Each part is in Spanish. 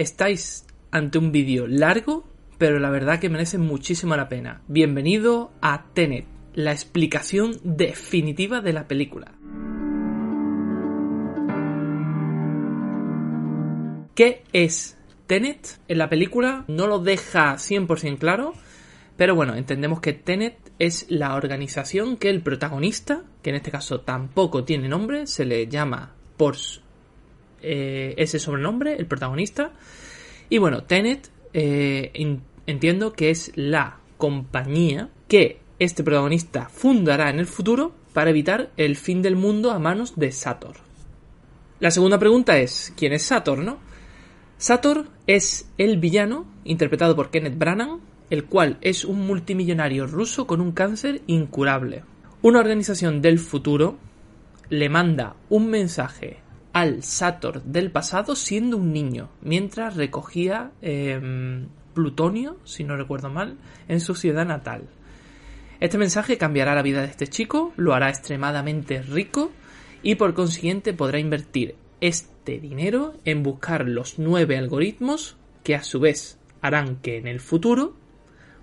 Estáis ante un vídeo largo, pero la verdad que merece muchísimo la pena. Bienvenido a Tenet, la explicación definitiva de la película. ¿Qué es Tenet? En la película no lo deja 100% claro, pero bueno, entendemos que Tenet es la organización que el protagonista, que en este caso tampoco tiene nombre, se le llama por eh, ese sobrenombre, el protagonista. Y bueno, Tenet eh, entiendo que es la compañía que este protagonista fundará en el futuro para evitar el fin del mundo a manos de Sator. La segunda pregunta es, ¿quién es Sator, no? Sator es el villano, interpretado por Kenneth Branagh, el cual es un multimillonario ruso con un cáncer incurable. Una organización del futuro le manda un mensaje al Sator del pasado siendo un niño, mientras recogía em, plutonio, si no recuerdo mal, en su ciudad natal. Este mensaje cambiará la vida de este chico, lo hará extremadamente rico y por consiguiente podrá invertir este dinero en buscar los nueve algoritmos que a su vez harán que en el futuro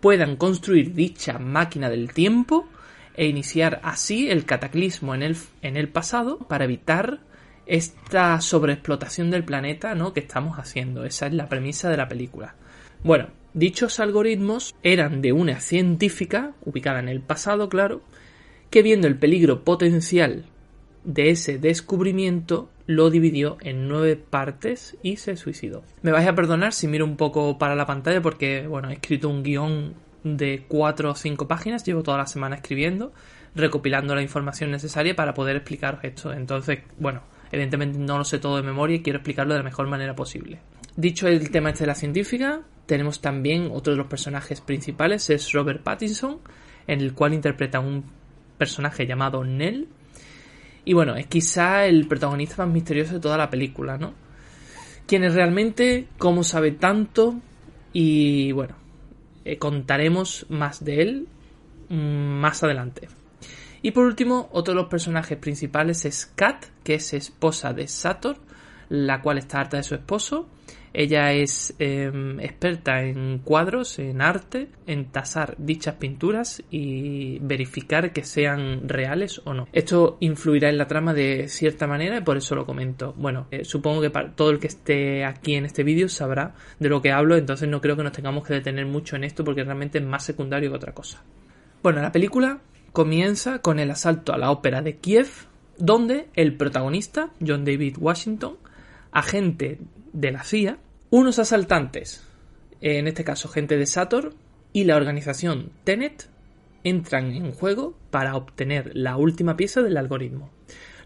puedan construir dicha máquina del tiempo e iniciar así el cataclismo en el, en el pasado para evitar esta sobreexplotación del planeta ¿no? que estamos haciendo. Esa es la premisa de la película. Bueno, dichos algoritmos eran de una científica, ubicada en el pasado, claro, que viendo el peligro potencial de ese descubrimiento, lo dividió en nueve partes y se suicidó. Me vais a perdonar si miro un poco para la pantalla porque, bueno, he escrito un guion de cuatro o cinco páginas, llevo toda la semana escribiendo, recopilando la información necesaria para poder explicaros esto. Entonces, bueno, Evidentemente no lo sé todo de memoria y quiero explicarlo de la mejor manera posible. Dicho el tema este de la científica, tenemos también otro de los personajes principales, es Robert Pattinson, en el cual interpreta un personaje llamado Nell. Y bueno, es quizá el protagonista más misterioso de toda la película, ¿no? ¿Quién es realmente? ¿Cómo sabe tanto? Y bueno, eh, contaremos más de él mm, más adelante. Y por último, otro de los personajes principales es Kat, que es esposa de Sator, la cual está harta de su esposo. Ella es em, experta en cuadros, en arte, en tasar dichas pinturas y verificar que sean reales o no. Esto influirá en la trama de cierta manera y por eso lo comento. Bueno, eh, supongo que para todo el que esté aquí en este vídeo sabrá de lo que hablo, entonces no creo que nos tengamos que detener mucho en esto porque realmente es más secundario que otra cosa. Bueno, la película comienza con el asalto a la ópera de Kiev, donde el protagonista, John David Washington, agente de la CIA, unos asaltantes, en este caso gente de Sator, y la organización Tenet entran en juego para obtener la última pieza del algoritmo.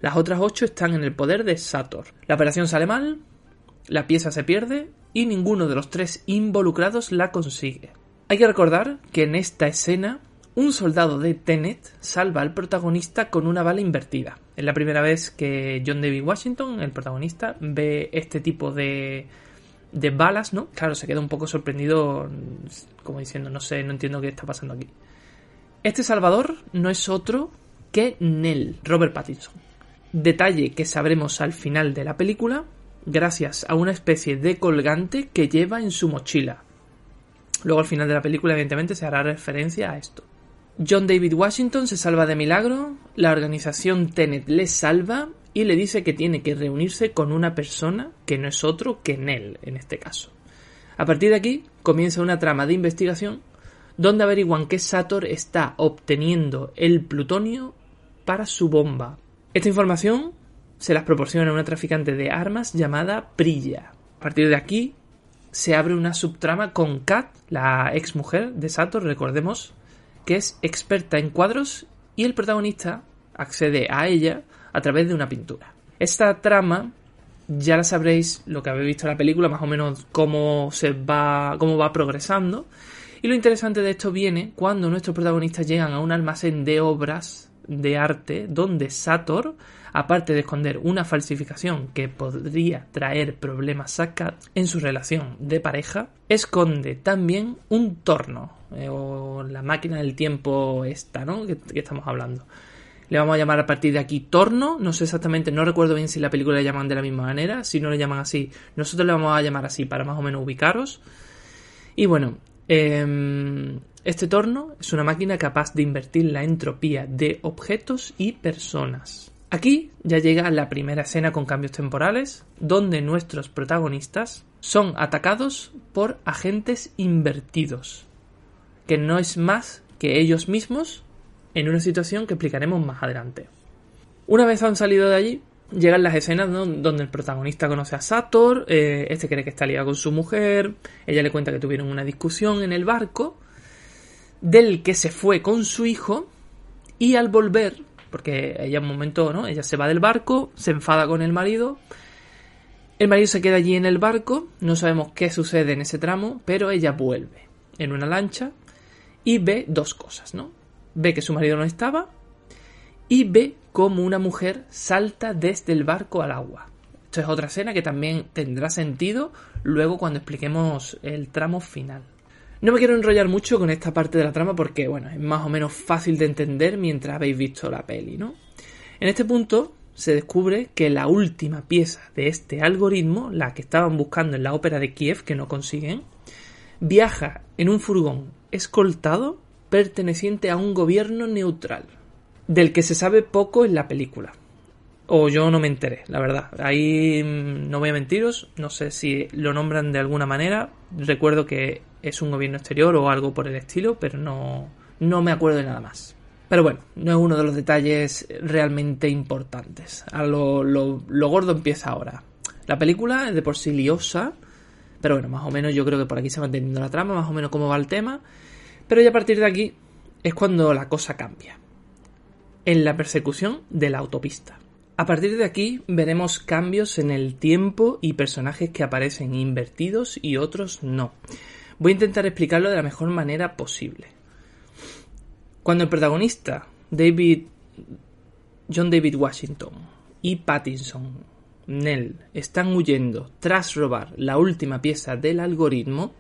Las otras ocho están en el poder de Sator. La operación sale mal, la pieza se pierde y ninguno de los tres involucrados la consigue. Hay que recordar que en esta escena un soldado de Tenet salva al protagonista con una bala invertida. Es la primera vez que John David Washington, el protagonista, ve este tipo de, de balas, ¿no? Claro, se queda un poco sorprendido, como diciendo, no sé, no entiendo qué está pasando aquí. Este salvador no es otro que Nell, Robert Pattinson. Detalle que sabremos al final de la película gracias a una especie de colgante que lleva en su mochila. Luego al final de la película evidentemente se hará referencia a esto. John David Washington se salva de milagro, la organización Tenet le salva y le dice que tiene que reunirse con una persona que no es otro que Nell en este caso. A partir de aquí comienza una trama de investigación donde averiguan que Sator está obteniendo el plutonio para su bomba. Esta información se las proporciona una traficante de armas llamada Prilla. A partir de aquí se abre una subtrama con Kat, la ex mujer de Sator, recordemos, que es experta en cuadros y el protagonista accede a ella a través de una pintura. Esta trama ya la sabréis lo que habéis visto en la película, más o menos cómo se va, cómo va progresando. Y lo interesante de esto viene cuando nuestros protagonistas llegan a un almacén de obras de arte donde Sator, aparte de esconder una falsificación que podría traer problemas a en su relación de pareja, esconde también un torno, eh, o la máquina del tiempo esta, ¿no? Que, estamos hablando. Le vamos a llamar a partir de aquí torno. No sé exactamente, no recuerdo bien si la película le llaman de la misma manera. Si no le llaman así, nosotros le vamos a llamar así para más o menos ubicaros. Y bueno, eh, este torno es una máquina capaz de invertir la entropía de objetos y personas. Aquí ya llega la primera escena con cambios temporales, donde nuestros protagonistas son atacados por agentes invertidos, que no es más que ellos mismos en una situación que explicaremos más adelante. Una vez han salido de allí, llegan las escenas donde el protagonista conoce a Sator, eh, este cree que está liado con su mujer, ella le cuenta que tuvieron una discusión en el barco, del que se fue con su hijo, y al volver, porque ella un momento, ¿no? Ella se va del barco, se enfada con el marido, el marido se queda allí en el barco, no sabemos qué sucede en ese tramo, pero ella vuelve en una lancha y ve dos cosas, ¿no? ve que su marido no estaba y ve como una mujer salta desde el barco al agua. Esto es otra escena que también tendrá sentido luego cuando expliquemos el tramo final. No me quiero enrollar mucho con esta parte de la trama porque, bueno, es más o menos fácil de entender mientras habéis visto la peli, ¿no? En este punto se descubre que la última pieza de este algoritmo, la que estaban buscando en la ópera de Kiev, que no consiguen, viaja en un furgón escoltado perteneciente a un gobierno neutral, del que se sabe poco en la película. O yo no me enteré, la verdad. Ahí mm, no voy a mentiros, no sé si lo nombran de alguna manera. Recuerdo que es un gobierno exterior o algo por el estilo, pero no, no me acuerdo de nada más. Pero bueno, no es uno de los detalles realmente importantes. A lo, lo, lo gordo empieza ahora. La película es de por sí liosa, pero bueno, más o menos yo creo que por aquí se va entendiendo la trama, más o menos cómo va el tema. Pero ya a partir de aquí es cuando la cosa cambia. En la persecución de la autopista. A partir de aquí veremos cambios en el tiempo y personajes que aparecen invertidos y otros no. Voy a intentar explicarlo de la mejor manera posible. Cuando el protagonista, David John David Washington y Pattinson, Nell, están huyendo tras robar la última pieza del algoritmo,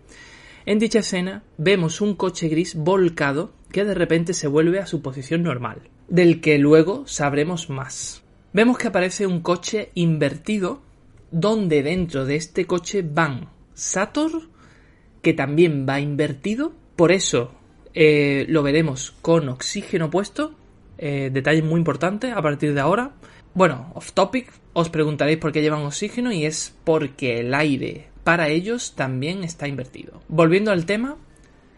en dicha escena vemos un coche gris volcado que de repente se vuelve a su posición normal, del que luego sabremos más. Vemos que aparece un coche invertido donde dentro de este coche van Sator, que también va invertido, por eso eh, lo veremos con oxígeno puesto, eh, detalle muy importante a partir de ahora. Bueno, off topic, os preguntaréis por qué llevan oxígeno y es porque el aire para ellos también está invertido. Volviendo al tema,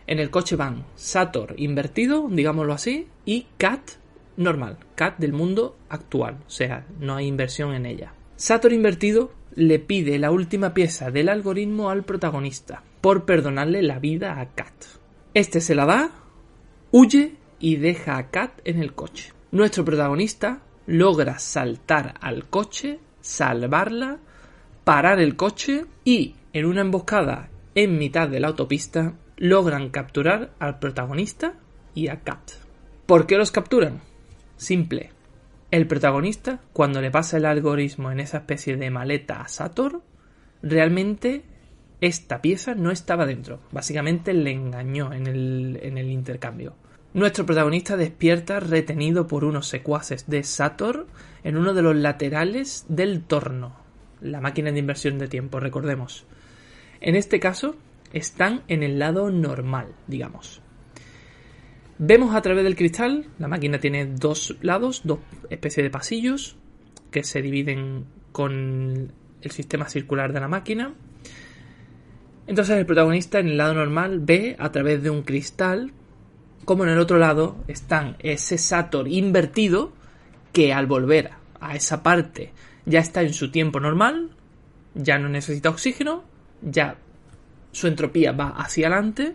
en el coche van Sator invertido, digámoslo así, y Cat normal, Cat del mundo actual, o sea, no hay inversión en ella. Sator invertido le pide la última pieza del algoritmo al protagonista por perdonarle la vida a Kat. Este se la da, huye y deja a Kat en el coche. Nuestro protagonista logra saltar al coche, salvarla, parar el coche y en una emboscada en mitad de la autopista, logran capturar al protagonista y a Kat. ¿Por qué los capturan? Simple. El protagonista, cuando le pasa el algoritmo en esa especie de maleta a Sator, realmente esta pieza no estaba dentro. Básicamente le engañó en el, en el intercambio. Nuestro protagonista despierta retenido por unos secuaces de Sator en uno de los laterales del torno, la máquina de inversión de tiempo, recordemos. En este caso, están en el lado normal, digamos. Vemos a través del cristal, la máquina tiene dos lados, dos especies de pasillos que se dividen con el sistema circular de la máquina. Entonces el protagonista en el lado normal ve a través de un cristal como en el otro lado están ese Sator invertido que al volver a esa parte ya está en su tiempo normal, ya no necesita oxígeno ya su entropía va hacia adelante.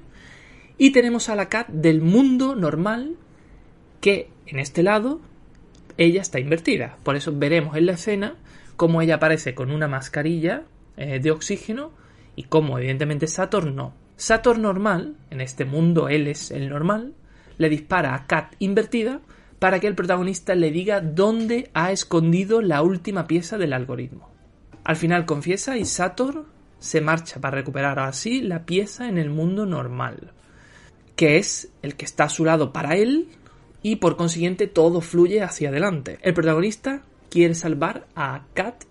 Y tenemos a la Cat del mundo normal que en este lado ella está invertida. Por eso veremos en la escena cómo ella aparece con una mascarilla eh, de oxígeno y cómo evidentemente Sator no. Sator normal, en este mundo él es el normal, le dispara a Kat invertida para que el protagonista le diga dónde ha escondido la última pieza del algoritmo. Al final confiesa y Sator se marcha para recuperar así la pieza en el mundo normal, que es el que está a su lado para él y por consiguiente todo fluye hacia adelante. El protagonista quiere salvar a Kat,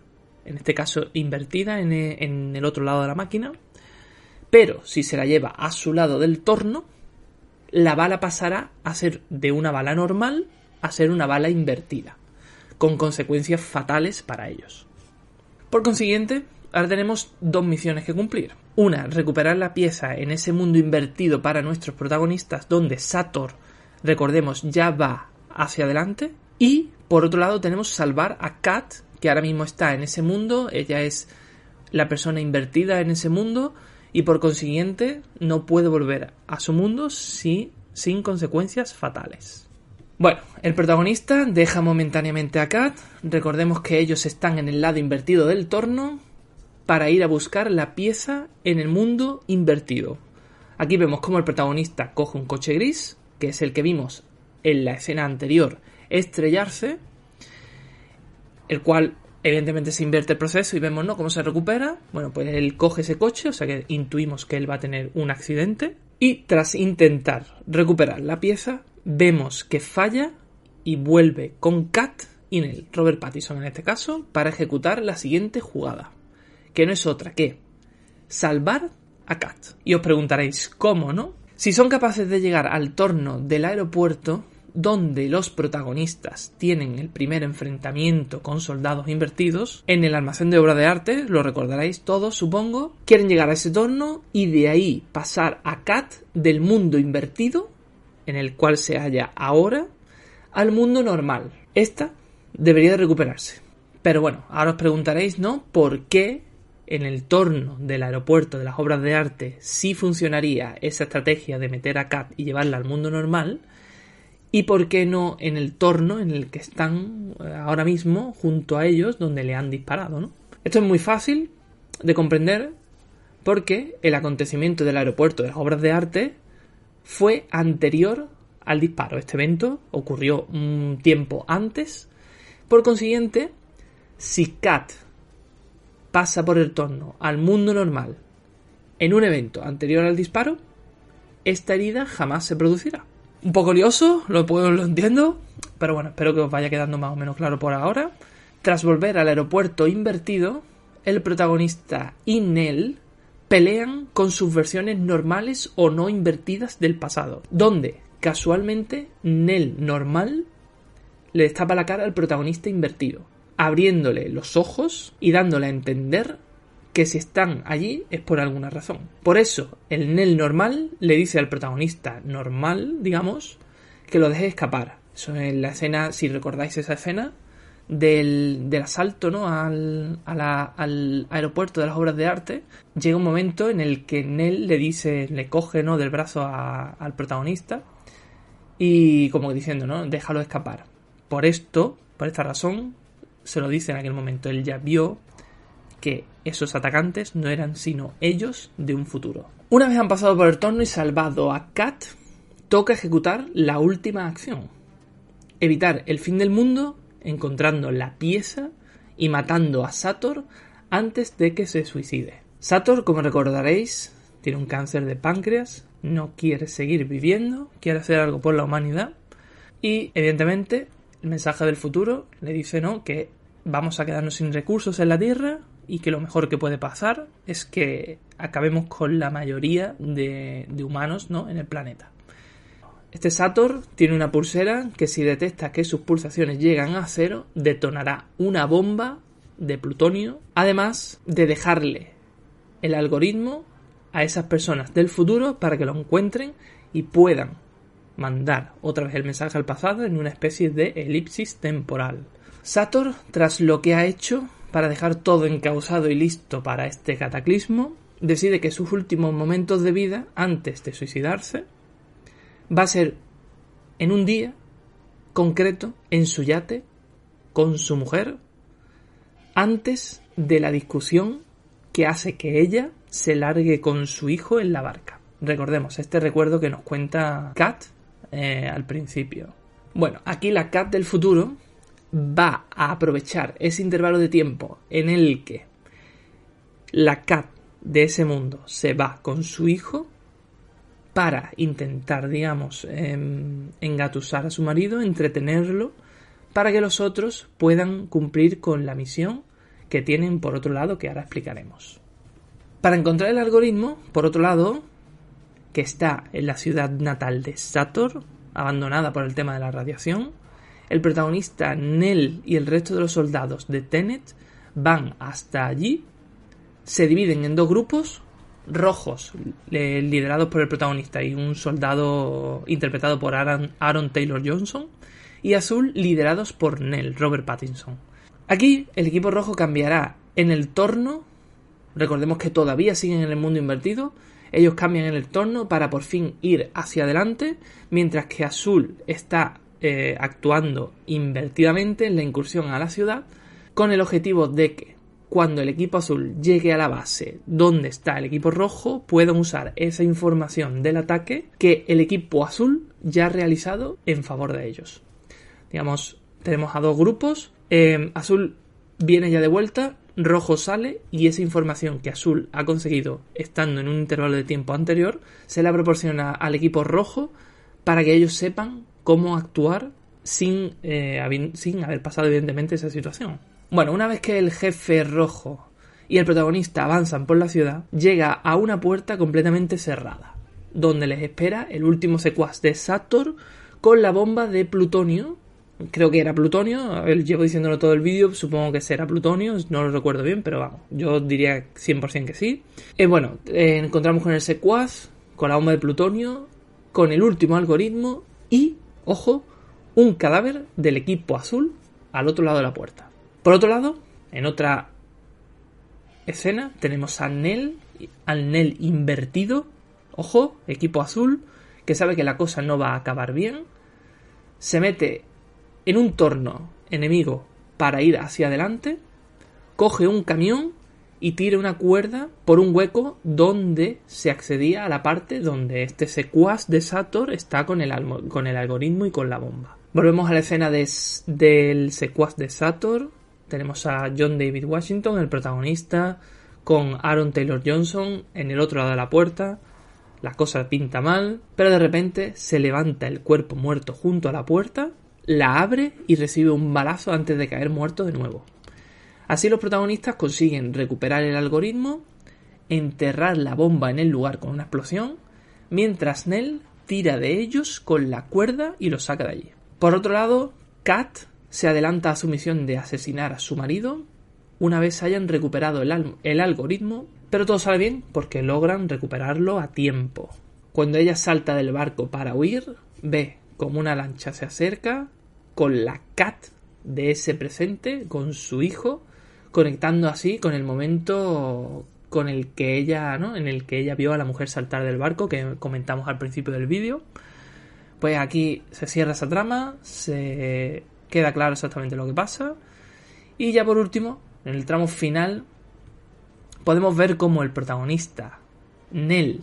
en este caso invertida en el otro lado de la máquina, pero si se la lleva a su lado del torno, la bala pasará a ser de una bala normal a ser una bala invertida, con consecuencias fatales para ellos. Por consiguiente, ahora tenemos dos misiones que cumplir. Una, recuperar la pieza en ese mundo invertido para nuestros protagonistas, donde Sator, recordemos, ya va hacia adelante. Y, por otro lado, tenemos salvar a Kat, que ahora mismo está en ese mundo, ella es la persona invertida en ese mundo, y por consiguiente no puede volver a su mundo si, sin consecuencias fatales. Bueno, el protagonista deja momentáneamente a Kat. Recordemos que ellos están en el lado invertido del torno para ir a buscar la pieza en el mundo invertido. Aquí vemos cómo el protagonista coge un coche gris, que es el que vimos en la escena anterior, estrellarse, el cual evidentemente se invierte el proceso y vemos ¿no? cómo se recupera. Bueno, pues él coge ese coche, o sea que intuimos que él va a tener un accidente. Y tras intentar recuperar la pieza, vemos que falla y vuelve con Kat y Nell, Robert Pattinson en este caso, para ejecutar la siguiente jugada, que no es otra que salvar a Kat. Y os preguntaréis, ¿cómo no? Si son capaces de llegar al torno del aeropuerto, donde los protagonistas tienen el primer enfrentamiento con soldados invertidos, en el almacén de obra de arte, lo recordaréis todos supongo, quieren llegar a ese torno y de ahí pasar a Kat del mundo invertido en el cual se halla ahora al mundo normal. Esta debería de recuperarse. Pero bueno, ahora os preguntaréis, ¿no? ¿Por qué en el torno del aeropuerto de las obras de arte sí funcionaría esa estrategia de meter a Kat y llevarla al mundo normal? ¿Y por qué no en el torno en el que están eh, ahora mismo junto a ellos donde le han disparado, ¿no? Esto es muy fácil de comprender porque el acontecimiento del aeropuerto de las obras de arte fue anterior al disparo. Este evento ocurrió un tiempo antes. Por consiguiente, si Kat pasa por el torno al mundo normal en un evento anterior al disparo, esta herida jamás se producirá. Un poco lioso, lo puedo, lo entiendo, pero bueno, espero que os vaya quedando más o menos claro por ahora. Tras volver al aeropuerto invertido, el protagonista Inel pelean con sus versiones normales o no invertidas del pasado, donde casualmente Nel normal le destapa la cara al protagonista invertido, abriéndole los ojos y dándole a entender que si están allí es por alguna razón. Por eso, el Nel normal le dice al protagonista normal, digamos, que lo deje escapar. Eso en la escena, si recordáis esa escena, del, asalto ¿no? al, al, aeropuerto de las obras de arte, llega un momento en el que Nell le dice, le coge ¿no? del brazo al protagonista y como diciendo, ¿no? Déjalo escapar. Por esto, por esta razón, se lo dice en aquel momento. Él ya vio que esos atacantes no eran sino ellos de un futuro. Una vez han pasado por el torno y salvado a Kat, toca ejecutar la última acción. Evitar el fin del mundo encontrando la pieza y matando a Sator antes de que se suicide. Sator, como recordaréis, tiene un cáncer de páncreas, no quiere seguir viviendo, quiere hacer algo por la humanidad y evidentemente el mensaje del futuro le dice no que vamos a quedarnos sin recursos en la Tierra y que lo mejor que puede pasar es que acabemos con la mayoría de, humanos ¿no? en el planeta. Este Sator tiene una pulsera que si detecta que sus pulsaciones llegan a cero, detonará una bomba de plutonio, además de dejarle el algoritmo a esas personas del futuro para que lo encuentren y puedan mandar otra vez el mensaje al pasado en una especie de elipsis temporal. Sator, tras lo que ha hecho para dejar todo encausado y listo para este cataclismo, decide que sus últimos momentos de vida, antes de suicidarse, va a ser en un día concreto, en su yate, con su mujer, antes de la discusión que hace que ella se largue con su hijo en la barca. Recordemos este recuerdo que nos cuenta Kat eh, al principio. Bueno, aquí la Kat del futuro va a aprovechar ese intervalo de tiempo en el que la Kat de ese mundo se va con su hijo para intentar, digamos, em, engatusar a su marido, entretenerlo, para que los otros puedan cumplir con la misión que tienen por otro lado, que ahora explicaremos. Para encontrar el algoritmo, por otro lado, que está en la ciudad natal de Sator, abandonada por el tema de la radiación, el protagonista Nell y el resto de los soldados de Tenet van hasta allí, se dividen en dos grupos, rojos, liderados por el protagonista y un soldado interpretado por Aaron, Taylor Johnson, y azul, liderados por Nell, Robert Pattinson. Aquí el equipo rojo cambiará en el torno, recordemos que todavía siguen en el mundo invertido, ellos cambian en el torno para por fin ir hacia adelante, mientras que azul está eh, actuando invertidamente en la incursión a la ciudad, con el objetivo de que cuando el equipo azul llegue a la base donde está el equipo rojo, puedan usar esa información del ataque que el equipo azul ya ha realizado en favor de ellos. Digamos, tenemos a dos grupos. Eh, azul viene ya de vuelta, rojo sale y esa información que azul ha conseguido estando en un intervalo de tiempo anterior se la proporciona al equipo rojo para que ellos sepan cómo actuar sin, eh, sin haber pasado evidentemente esa situación. Bueno, una vez que el jefe rojo y el protagonista avanzan por la ciudad, llega a una puerta completamente cerrada, donde les espera el último secuaz de Sator con la bomba de plutonio. Creo que era plutonio, llevo diciéndolo todo el vídeo, supongo que será plutonio, no lo recuerdo bien, pero vamos, yo diría 100% que sí. Eh, bueno, eh, encontramos con el secuaz, con la bomba de plutonio, con el último algoritmo y, ojo, un cadáver del equipo azul al otro lado de la puerta. Por otro lado, en otra escena tenemos a Nell, al Nell invertido, ojo, equipo azul, que sabe que la cosa no va a acabar bien, se mete en un torno enemigo para ir hacia adelante, coge un camión y tira una cuerda por un hueco donde se accedía a la parte donde este secuaz de Sator está con el, con el algoritmo y con la bomba. Volvemos a la escena del secuaz de Sator, tenemos a John David Washington, el protagonista, con Aaron Taylor Johnson en el otro lado de la puerta. La cosa pinta mal, pero de repente se levanta el cuerpo muerto junto a la puerta, la abre y recibe un balazo antes de caer muerto de nuevo. Así los protagonistas consiguen recuperar el algoritmo, enterrar la bomba en el lugar con una explosión, mientras Nell tira de ellos con la cuerda y los saca de allí. Por otro lado, Kat se adelanta a su misión de asesinar a su marido una vez hayan recuperado el, algoritmo, pero todo sale bien porque logran recuperarlo a tiempo. Cuando ella salta del barco para huir, ve como una lancha se acerca con la cat de ese presente, con su hijo, conectando así con el momento con el que ella, ¿no? En el que ella vio a la mujer saltar del barco que comentamos al principio del vídeo. Pues aquí se cierra esa trama, se queda claro exactamente lo que pasa. Y ya por último, en el tramo final, podemos ver cómo el protagonista, Nell,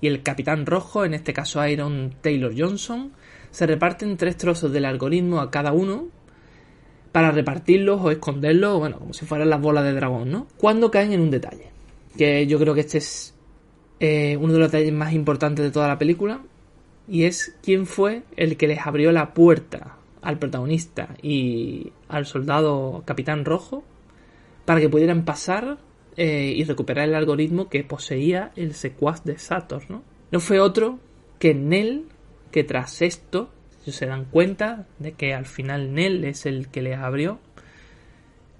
y el capitán rojo, en este caso Iron Taylor Johnson, se reparten tres trozos del algoritmo a cada uno para repartirlos o esconderlos, bueno, como si fueran las bolas de dragón, ¿no? Cuando caen en un detalle, que yo creo que este es eh, uno de los detalles más importantes de toda la película, y es quién fue el que les abrió la puerta al protagonista y al soldado capitán rojo para que pudieran pasar eh, y recuperar el algoritmo que poseía el secuaz de Sator, ¿no? No fue otro que Nell, que tras esto se dan cuenta de que al final Nell es el que les abrió.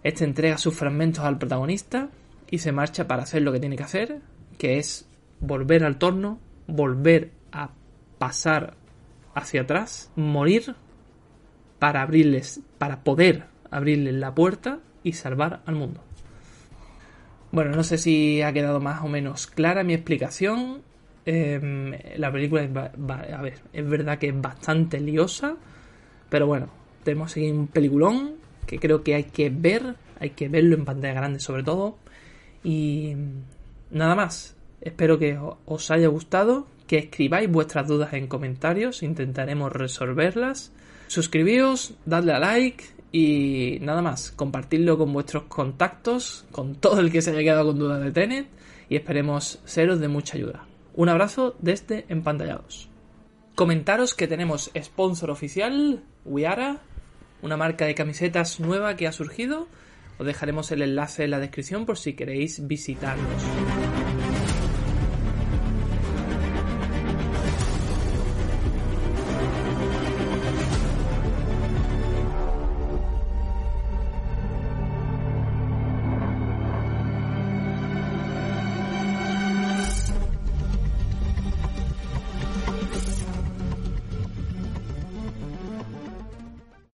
Este entrega sus fragmentos al protagonista y se marcha para hacer lo que tiene que hacer, que es volver al torno, volver a pasar hacia atrás, morir para abrirles, para poder abrirles la puerta y salvar al mundo. Bueno, no sé si ha quedado más o menos clara mi explicación. Em, la película es, a ver, es verdad que es bastante liosa, pero bueno, tenemos aquí un peliculón que creo que hay que ver hay que verlo en pantalla grande sobre todo. Y nada más, espero que os haya gustado, que escribáis vuestras dudas en comentarios, intentaremos resolverlas. Suscribíos, dadle a like y nada más, compartidlo con vuestros contactos, con todo el que se haya quedado con dudas de Tenet y esperemos seros de mucha ayuda. Un abrazo desde Empantallados. Comentaros que tenemos sponsor oficial, Wiara, una marca de camisetas nueva que ha surgido. Os dejaremos el enlace en la descripción por si queréis visitarnos.